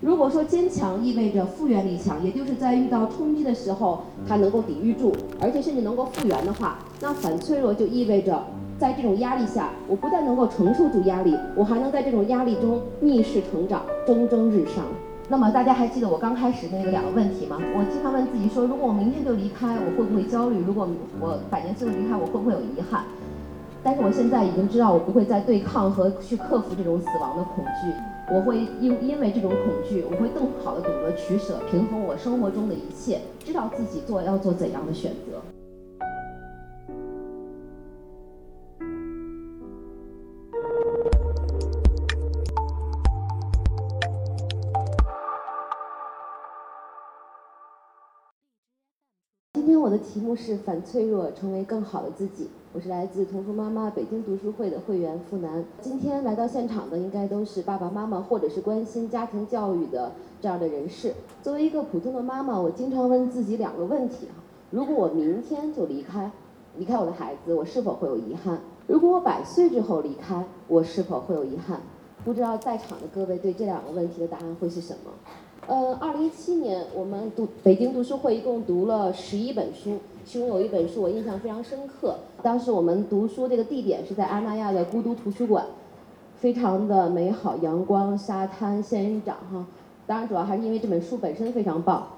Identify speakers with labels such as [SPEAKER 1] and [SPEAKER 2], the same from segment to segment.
[SPEAKER 1] 如果说坚强意味着复原力强，也就是在遇到冲击的时候，它能够抵御住，而且甚至能够复原的话，那反脆弱就意味着在这种压力下，我不但能够承受住压力，我还能在这种压力中逆势成长，蒸蒸日上。那么大家还记得我刚开始那个两个问题吗？我经常问自己说，如果我明天就离开，我会不会焦虑？如果我百年之后离开，我会不会有遗憾？但是我现在已经知道，我不会再对抗和去克服这种死亡的恐惧。我会因因为这种恐惧，我会更好的懂得取舍，平衡我生活中的一切，知道自己做要做怎样的选择。题目是反脆弱，成为更好的自己。我是来自童书妈妈北京读书会的会员付楠。今天来到现场的应该都是爸爸妈妈或者是关心家庭教育的这样的人士。作为一个普通的妈妈，我经常问自己两个问题哈：如果我明天就离开，离开我的孩子，我是否会有遗憾？如果我百岁之后离开，我是否会有遗憾？不知道在场的各位对这两个问题的答案会是什么？呃，二零一七年我们读北京读书会一共读了十一本书，其中有一本书我印象非常深刻。当时我们读书这个地点是在阿那亚的孤独图书馆，非常的美好，阳光、沙滩、仙人掌哈。当然，主要还是因为这本书本身非常棒。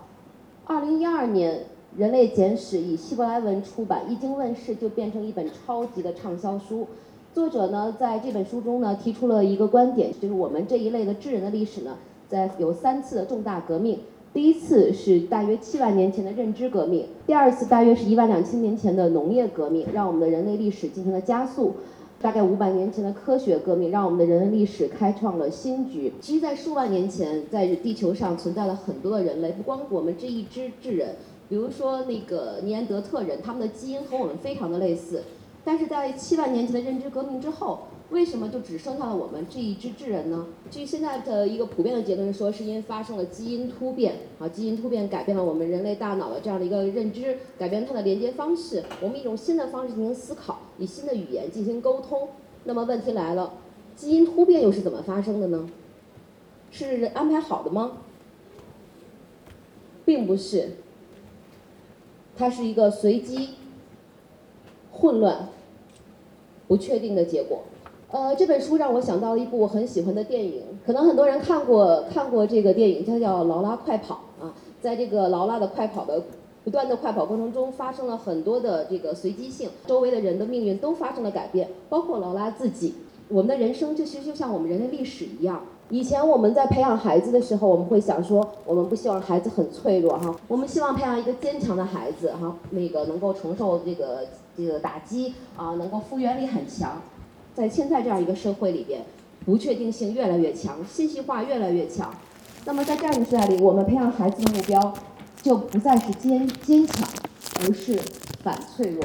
[SPEAKER 1] 二零一二年，《人类简史》以希伯来文出版，一经问世就变成一本超级的畅销书。作者呢，在这本书中呢，提出了一个观点，就是我们这一类的智人的历史呢。在有三次的重大革命，第一次是大约七万年前的认知革命，第二次大约是一万两千年前的农业革命，让我们的人类历史进行了加速，大概五百年前的科学革命，让我们的人类历史开创了新局。其实，在数万年前，在地球上存在了很多的人类，不光我们这一支智人，比如说那个尼安德特人，他们的基因和我们非常的类似，但是在七万年前的认知革命之后。为什么就只剩下了我们这一支智人呢？据现在的一个普遍的结论说，是因为发生了基因突变啊，基因突变改变了我们人类大脑的这样的一个认知，改变它的连接方式，我们一种新的方式进行思考，以新的语言进行沟通。那么问题来了，基因突变又是怎么发生的呢？是安排好的吗？并不是，它是一个随机、混乱、不确定的结果。呃，这本书让我想到了一部我很喜欢的电影，可能很多人看过看过这个电影，它叫《劳拉快跑》啊。在这个劳拉的快跑的不断的快跑过程中，发生了很多的这个随机性，周围的人的命运都发生了改变，包括劳拉自己。我们的人生就其实就像我们人类历史一样。以前我们在培养孩子的时候，我们会想说，我们不希望孩子很脆弱哈，我们希望培养一个坚强的孩子哈，那个能够承受这个这个打击啊，能够复原力很强。在现在这样一个社会里边，不确定性越来越强，信息化越来越强。那么在这样的时代里，我们培养孩子的目标就不再是坚坚强，而是反脆弱。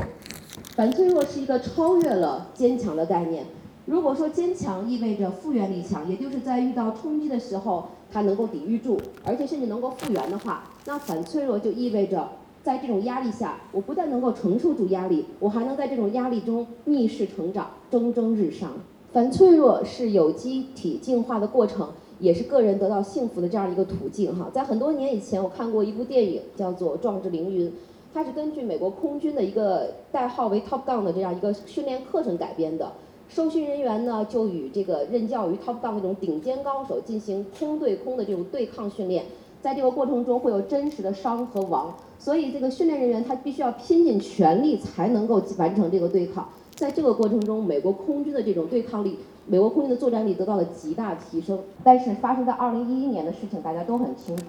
[SPEAKER 1] 反脆弱是一个超越了坚强的概念。如果说坚强意味着复原力强，也就是在遇到冲击的时候，它能够抵御住，而且甚至能够复原的话，那反脆弱就意味着。在这种压力下，我不但能够承受住压力，我还能在这种压力中逆势成长，蒸蒸日上。反脆弱是有机体进化的过程，也是个人得到幸福的这样一个途径哈。在很多年以前，我看过一部电影，叫做《壮志凌云》，它是根据美国空军的一个代号为 Top Gun 的这样一个训练课程改编的。受训人员呢，就与这个任教于 Top Gun 那种顶尖高手进行空对空的这种对抗训练。在这个过程中会有真实的伤和亡，所以这个训练人员他必须要拼尽全力才能够完成这个对抗。在这个过程中，美国空军的这种对抗力，美国空军的作战力得到了极大提升。但是发生在二零一一年的事情大家都很清楚，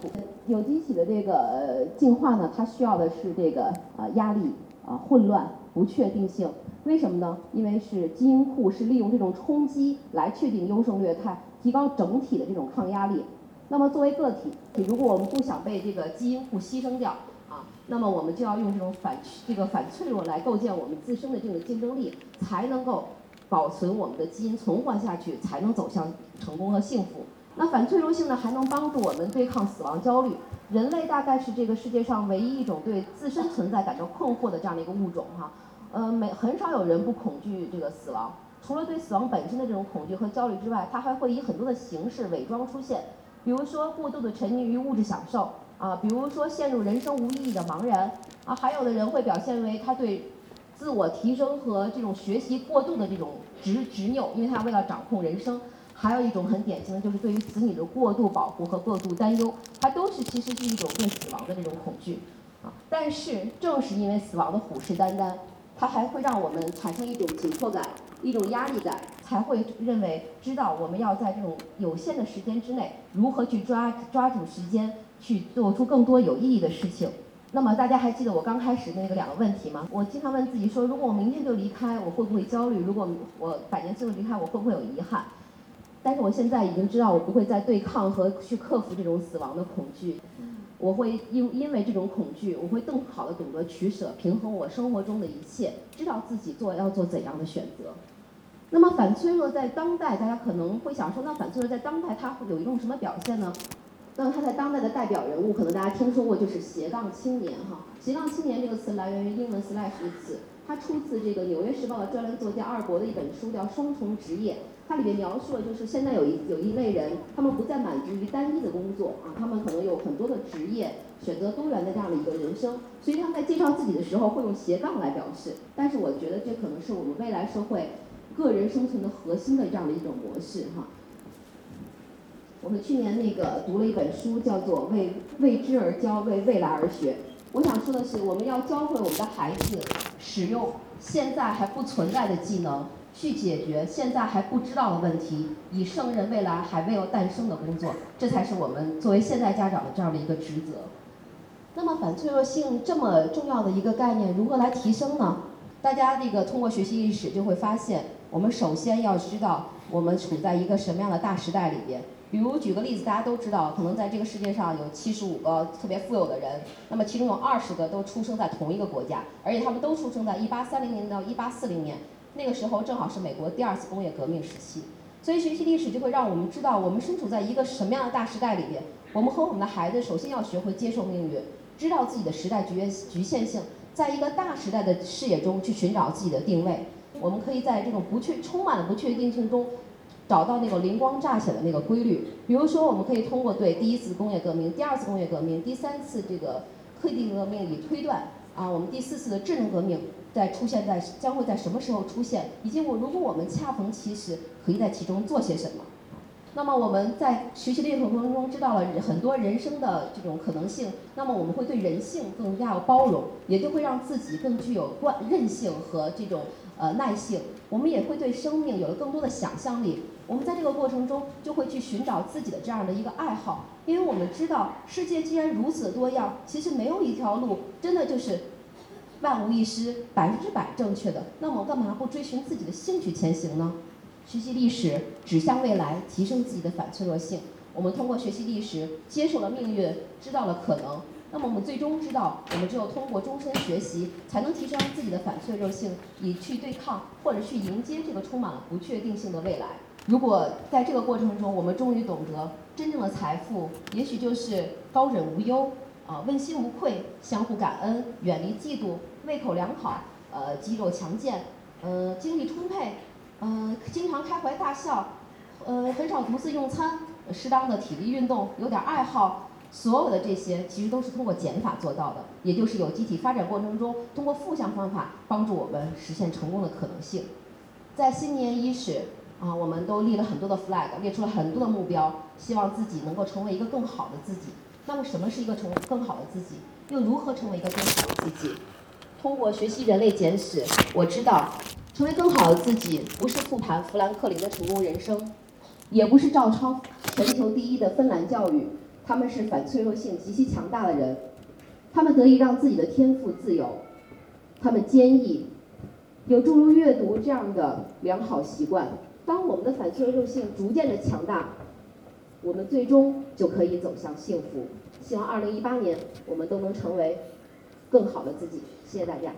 [SPEAKER 1] 有机体的这个进化呢，它需要的是这个呃压力啊混乱不确定性。为什么呢？因为是基因库是利用这种冲击来确定优胜劣汰，提高整体的这种抗压力。那么作为个体，如果我们不想被这个基因库牺牲掉啊，那么我们就要用这种反这个反脆弱来构建我们自身的这种竞争力，才能够保存我们的基因存活下去，才能走向成功和幸福。那反脆弱性呢，还能帮助我们对抗死亡焦虑。人类大概是这个世界上唯一一种对自身存在感到困惑的这样的一个物种哈。呃，没很少有人不恐惧这个死亡，除了对死亡本身的这种恐惧和焦虑之外，它还会以很多的形式伪装出现。比如说过度的沉溺于物质享受啊，比如说陷入人生无意义的茫然啊，还有的人会表现为他对自我提升和这种学习过度的这种执执拗，因为他为了掌控人生。还有一种很典型的就是对于子女的过度保护和过度担忧，它都是其实是一种对死亡的这种恐惧啊。但是正是因为死亡的虎视眈眈，它还会让我们产生一种紧迫感、一种压力感，才会认为知道我们要在这种有限的时间之内，如何去抓抓住时间，去做出更多有意义的事情。那么大家还记得我刚开始那个两个问题吗？我经常问自己说，如果我明天就离开，我会不会焦虑？如果我百年之后离开，我会不会有遗憾？但是我现在已经知道，我不会再对抗和去克服这种死亡的恐惧。我会因因为这种恐惧，我会更好的懂得取舍，平衡我生活中的一切，知道自己做要做怎样的选择。那么反脆弱在当代，大家可能会想说，那反脆弱在当代它会有一种什么表现呢？那么它在当代的代表人物，可能大家听说过，就是斜杠青年哈。斜杠青年这个词来源于英文 slash 的词，它出自这个《纽约时报》的专栏作家二伯的一本书，叫《双重职业》。它里面描述了，就是现在有一有一类人，他们不再满足于单一的工作啊，他们可能有很多的职业，选择多元的这样的一个人生，所以他们在介绍自己的时候会用斜杠来表示。但是我觉得这可能是我们未来社会个人生存的核心的这样的一种模式哈。我们去年那个读了一本书，叫做《为未知而教，为未来而学》。我想说的是，我们要教会我们的孩子使用现在还不存在的技能。去解决现在还不知道的问题，以胜任未来还未有诞生的工作，这才是我们作为现在家长的这样的一个职责。那么反脆弱性这么重要的一个概念，如何来提升呢？大家这个通过学习历史就会发现，我们首先要知道我们处在一个什么样的大时代里边。比如举个例子，大家都知道，可能在这个世界上有七十五个特别富有的人，那么其中有二十个都出生在同一个国家，而且他们都出生在一八三零年到一八四零年。那个时候正好是美国第二次工业革命时期，所以学习历史就会让我们知道我们身处在一个什么样的大时代里边。我们和我们的孩子首先要学会接受命运，知道自己的时代局局限性，在一个大时代的视野中去寻找自己的定位。我们可以在这种不确充满了不确定性中，找到那个灵光乍现的那个规律。比如说，我们可以通过对第一次工业革命、第二次工业革命、第三次这个科技革命以推断。啊，我们第四次的智能革命在出现在将会在什么时候出现？以及我如果我们恰逢其时，可以在其中做些什么？那么我们在学习的过程中知道了很多人生的这种可能性，那么我们会对人性更加有包容，也就会让自己更具有惯韧性和这种呃耐性。我们也会对生命有了更多的想象力。我们在这个过程中就会去寻找自己的这样的一个爱好，因为我们知道世界既然如此多样，其实没有一条路真的就是万无一失、百分之百正确的。那么干嘛不追寻自己的兴趣前行呢？学习历史，指向未来，提升自己的反脆弱性。我们通过学习历史，接受了命运，知道了可能。那么我们最终知道，我们只有通过终身学习，才能提升自己的反脆弱性，以去对抗或者去迎接这个充满了不确定性的未来。如果在这个过程中，我们终于懂得真正的财富，也许就是高枕无忧，啊，问心无愧，相互感恩，远离嫉妒，胃口良好，呃，肌肉强健，呃，精力充沛，嗯，经常开怀大笑，呃，很少独自用餐，适当的体力运动，有点爱好，所有的这些其实都是通过减法做到的，也就是有机体发展过程中，通过负向方法帮助我们实现成功的可能性。在新年伊始。啊，我们都立了很多的 flag，列出了很多的目标，希望自己能够成为一个更好的自己。那么，什么是一个成更好的自己？又如何成为一个更好的自己？通过学习人类简史，我知道，成为更好的自己，不是复盘富兰克林的成功人生，也不是照抄全球第一的芬兰教育。他们是反脆弱性极其强大的人，他们得以让自己的天赋自由，他们坚毅，有诸如阅读这样的良好习惯。当我们的反脆弱性逐渐的强大，我们最终就可以走向幸福。希望二零一八年我们都能成为更好的自己。谢谢大家。